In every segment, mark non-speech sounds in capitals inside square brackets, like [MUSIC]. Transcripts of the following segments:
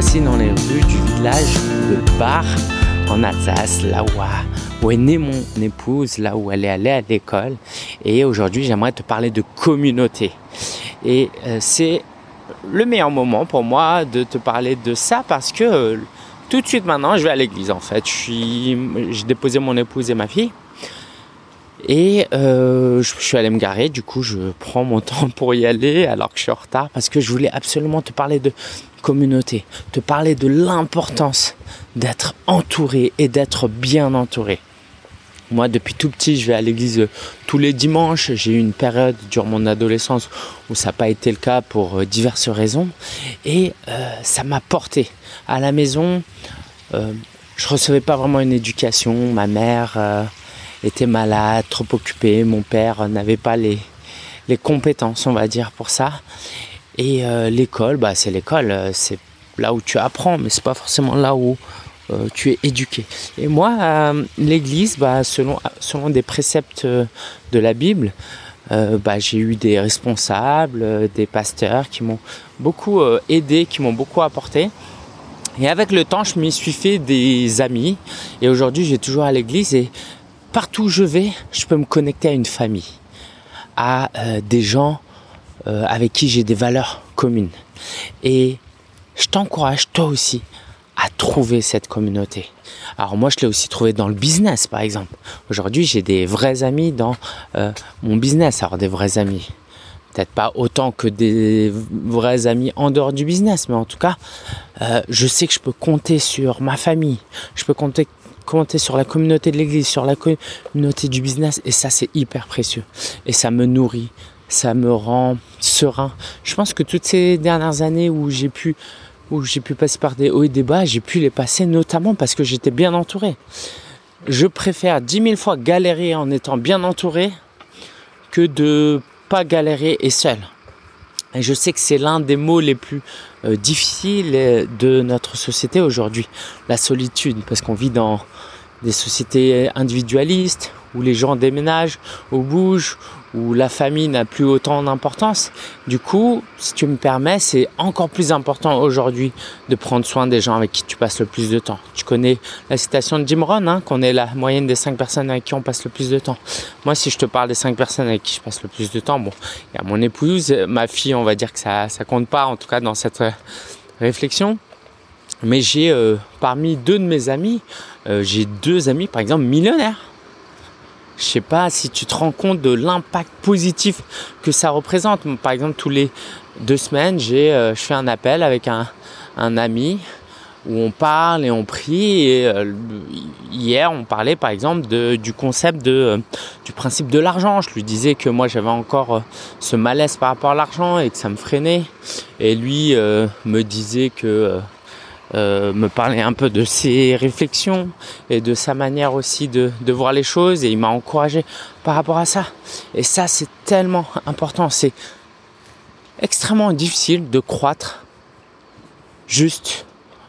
voici dans les rues du village de Bar en Alsace, là où, est née mon épouse, là où elle est allée à l'école. Et aujourd'hui, j'aimerais te parler de communauté. Et euh, c'est le meilleur moment pour moi de te parler de ça parce que euh, tout de suite maintenant, je vais à l'église en fait. J'ai déposé mon épouse et ma fille. Et euh, je, suis allé me garer, du coup je prends mon [LAUGHS] temps pour y aller alors que je suis en retard parce que je voulais absolument te parler de communauté, te parler de l'importance d'être entouré et d'être bien entouré. Moi, depuis tout petit, je vais à l'église tous les dimanches. J'ai eu une période durant mon adolescence où ça n'a pas été le cas pour euh, diverses raisons. Et euh, ça m'a porté. À la maison, euh, je recevais pas vraiment une éducation. Ma mère était malade, trop occupée. Mon père n'avait pas les, les compétences, on va dire, pour ça. Et euh, l'école, bah, c'est l'école, euh, c'est là où tu apprends, mais c'est pas forcément là où euh, tu es éduqué. Et moi, l'église, bah, selon, selon des préceptes de la Bible, bah, j'ai eu des responsables, des pasteurs qui m'ont beaucoup aidé, qui m'ont beaucoup apporté. Et avec le temps, je m'y suis fait des amis. Et aujourd'hui, j'ai toujours à l'église et partout où je vais, je peux me connecter à une famille, à euh, des gens euh, avec qui j'ai des valeurs communes. Et je t'encourage toi aussi à trouver cette communauté. Alors moi, je l'ai aussi trouvé dans le business, par exemple. Aujourd'hui, j'ai des vrais amis dans euh, mon business. Alors des vrais amis, peut-être pas autant que des vrais amis en dehors du business, mais en tout cas, je sais que je peux compter sur ma famille. Je peux compter compter sur la communauté de l'église, sur la communauté du business, et ça c'est hyper précieux. Et ça me nourrit, ça me rend serein. Je pense que toutes ces dernières années où j'ai pu où j'ai pu passer par des hauts et des bas, j'ai pu les passer notamment parce que j'étais bien entouré. Je préfère dix mille fois galérer en étant bien entouré que de pas galérer et seul. Et je sais que c'est l'un des mots les plus euh, difficiles euh, de notre société aujourd'hui, la solitude, parce qu'on vit dans des sociétés individualistes où les gens déménagent ou bougent, où la famille n'a plus autant d'importance. Du coup, si tu me permets, c'est encore plus important aujourd'hui de prendre soin des gens avec qui tu passes le plus de temps. Tu connais la citation de Jim Rohn, hein, qu'on est la moyenne des cinq personnes avec qui on passe le plus de temps. Moi, si je te parle des cinq personnes avec qui je passe le plus de temps, bon, il y a mon épouse, ma fille, on va dire que ça, ça compte pas, en tout cas dans cette réflexion. Mais j'ai euh, parmi deux de mes amis, euh, j'ai deux amis par exemple millionnaires. Je sais pas si tu te rends compte de l'impact positif que ça représente. Par exemple, tous les deux semaines, j'ai, euh, je fais un appel avec un, ami où on parle et on prie. Euh, hier, on parlait par exemple du concept euh, du principe de l'argent. Je lui disais que moi, j'avais encore ce malaise par rapport à l'argent et que ça me freinait. Et lui me disait que euh, me parler un peu de ses réflexions et de sa manière aussi de, voir les choses et il m'a encouragé par rapport à ça. Et ça, c'est tellement important. C'est extrêmement difficile de croître juste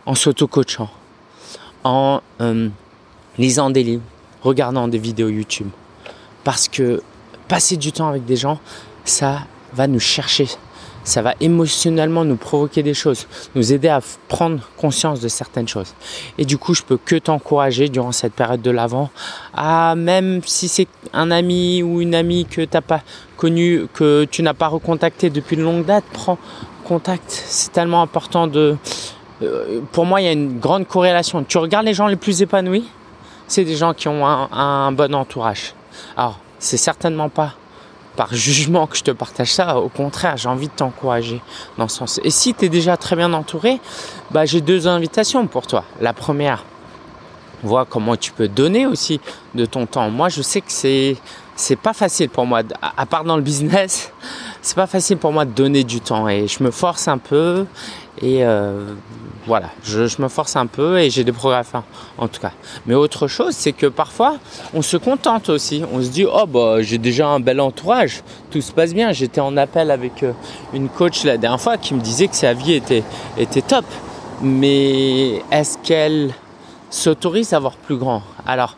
en s'auto-coachant, en euh, lisant des livres, regardant des vidéos YouTube. Parce que passer du temps avec des gens, ça va nous chercher ça va émotionnellement nous provoquer des choses, nous aider à prendre conscience de certaines choses. Et du coup, je peux que t'encourager durant cette période de l'avant même si c'est un ami ou une amie que tu n'as pas connu, que tu n'as pas recontacté depuis une longue date, prends contact. C'est tellement important de. Euh, pour moi, il y a une grande corrélation. Tu regardes les gens les plus épanouis, c'est des gens qui ont un, un bon entourage. Alors, c'est certainement pas par jugement que je te partage ça. Au contraire, j'ai envie de t'encourager dans ce sens. Et si tu es déjà très bien entouré, bah, j'ai deux invitations pour toi. La première, vois comment tu peux donner aussi de ton temps. Moi, je sais que c'est c'est pas facile pour moi, à part dans le business, c'est pas facile pour moi de donner du temps et je me force un peu et euh, voilà, je, me force un peu et j'ai des progrès à faire en tout cas. Mais autre chose, c'est que parfois on se contente aussi. On se dit oh bah j'ai déjà un bel entourage, tout se passe bien. J'étais en appel avec euh, une coach la dernière fois qui me disait que sa vie était, était top. Mais est-ce qu'elle s'autorise à avoir plus grand? Alors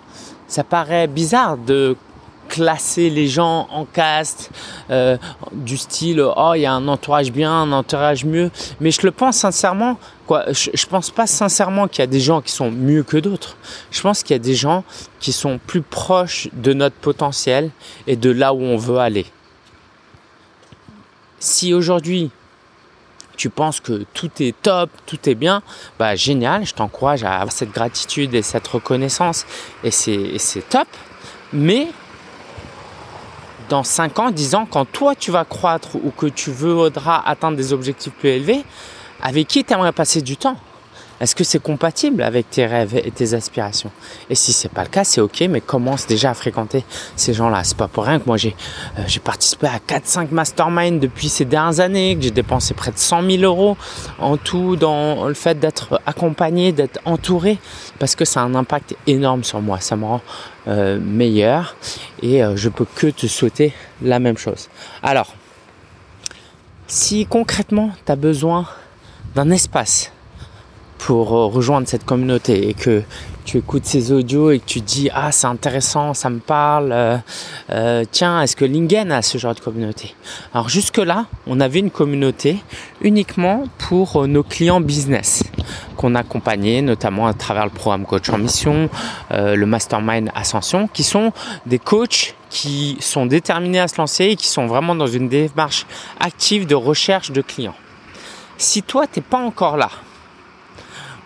ça paraît bizarre de classer les gens en caste, euh, du style oh il y a un entourage bien, un entourage mieux. Mais je le pense sincèrement, quoi. Je, je pense pas sincèrement qu'il y a des gens qui sont mieux que d'autres. Je pense qu'il y a des gens qui sont plus proches de notre potentiel et de là où on veut aller. Si aujourd'hui tu penses que tout est top, tout est bien, bah génial, je t'encourage à avoir cette gratitude et cette reconnaissance et c'est top. Mais dans 5 ans, 10 ans, quand toi tu vas croître ou que tu voudras atteindre des objectifs plus élevés, avec qui tu aimerais passer du temps? Est-ce que c'est compatible avec tes rêves et tes aspirations? Et si c'est pas le cas, c'est ok, mais commence déjà à fréquenter ces gens-là. C'est pas pour rien que moi j'ai euh, participé à 4-5 masterminds depuis ces dernières années, que j'ai dépensé près de 100 000 euros en tout dans le fait d'être accompagné, d'être entouré, parce que ça a un impact énorme sur moi. Ça me rend euh, meilleur et euh, je peux que te souhaiter la même chose. Alors, si concrètement tu as besoin d'un espace pour euh, rejoindre cette communauté et que tu écoutes ces audios et que tu dis ah c'est intéressant, ça me parle, euh, euh, tiens est-ce que Lingen a ce genre de communauté? Alors jusque là on avait une communauté uniquement pour nos clients business qu'on accompagnait notamment à travers le programme coach en mission, le mastermind ascension, qui sont des coachs qui sont déterminés à se lancer et qui sont vraiment dans une démarche active de recherche de clients. Si toi t'es pas encore là,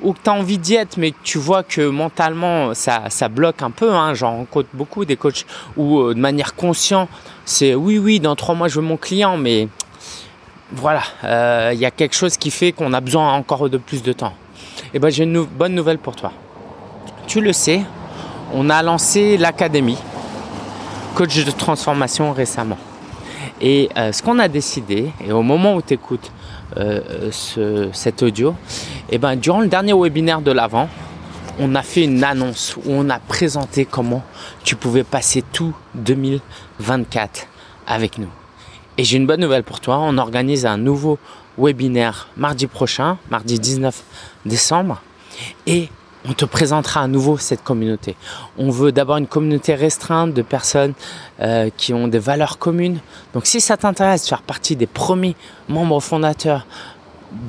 ou que tu as envie d'y être, mais que tu vois que mentalement ça, ça bloque un peu, hein, j'en rencontre beaucoup des coachs où euh, de manière consciente, c'est oui, oui, dans trois mois je veux mon client, mais voilà, euh, il y a quelque chose qui fait qu'on a besoin encore de plus de temps. Et eh ben j'ai une bonne nouvelle pour toi. Tu le sais, on a lancé l'académie coach de transformation récemment. Et euh, ce qu'on a décidé, et au moment où tu écoutes euh, ce, cet audio, et eh ben, durant le dernier webinaire de l'avant, on a fait une annonce où on a présenté comment tu pouvais passer tout 2024 avec nous. Et j'ai une bonne nouvelle pour toi, on organise un nouveau webinaire mardi prochain, mardi 19 décembre, et on te présentera à nouveau cette communauté. On veut d'abord une communauté restreinte de personnes euh, qui ont des valeurs communes. Donc si ça t'intéresse de faire partie des premiers membres fondateurs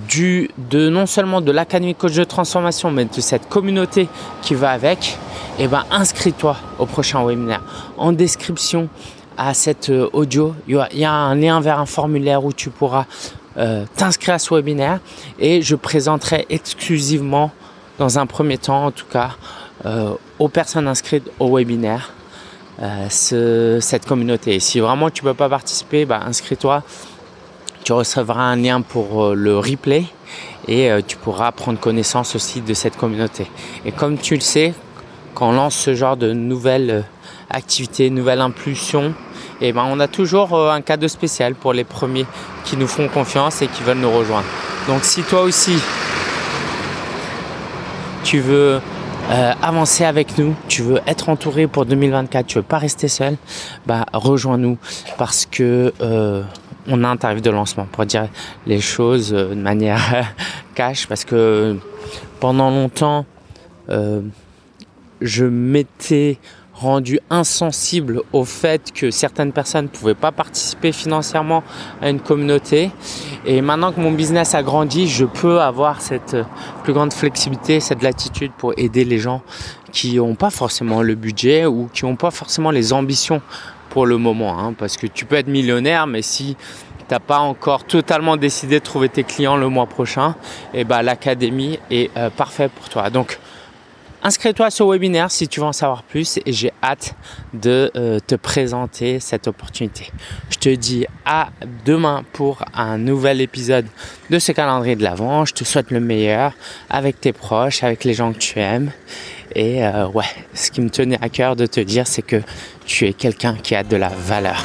du, de non seulement de l'Académie Coach de Transformation, mais de cette communauté qui va avec, eh ben inscris-toi au prochain webinaire. En description à cet euh, audio, il y, a, un lien vers un formulaire où tu pourras euh, t'inscrire à ce webinaire et je présenterai exclusivement dans un premier temps en tout cas euh, aux personnes inscrites au webinaire euh, cette communauté. si vraiment tu ne peux pas participer, bah, inscris-toi. Tu recevras un lien pour euh, le replay et tu pourras prendre connaissance aussi de cette communauté. Et comme tu le sais, quand on lance ce genre de nouvelles activités, nouvelles impulsions, et eh ben on a toujours un cadeau spécial pour les premiers qui nous font confiance et qui veulent nous rejoindre. Donc si toi aussi tu veux euh, avancer avec nous, tu veux être entouré pour 2024, tu veux pas rester seul, bah rejoins-nous parce que euh, on a un tarif de lancement pour dire les choses euh, de manière [LAUGHS] cash parce que pendant longtemps je m'étais rendu insensible au fait que certaines personnes ne pouvaient pas participer financièrement à une communauté. Et maintenant que mon business a grandi, je peux avoir cette euh, plus grande flexibilité, cette latitude pour aider les gens qui n'ont pas forcément le budget ou qui n'ont pas forcément les ambitions pour le moment. Hein. parce que tu peux être millionnaire, mais si tu n'as pas encore totalement décidé de trouver tes clients le mois prochain, et eh ben l'académie est euh, parfaite pour toi. Donc Inscris-toi sur ce webinaire si tu veux en savoir plus et j'ai hâte de euh, te présenter cette opportunité. Je te dis à demain pour un nouvel épisode de ce calendrier de l'Avent. Je te souhaite le meilleur avec tes proches, avec les gens que tu aimes. Et euh, ouais, ce qui me tenait à cœur de te dire, c'est que tu es quelqu'un qui a de la valeur.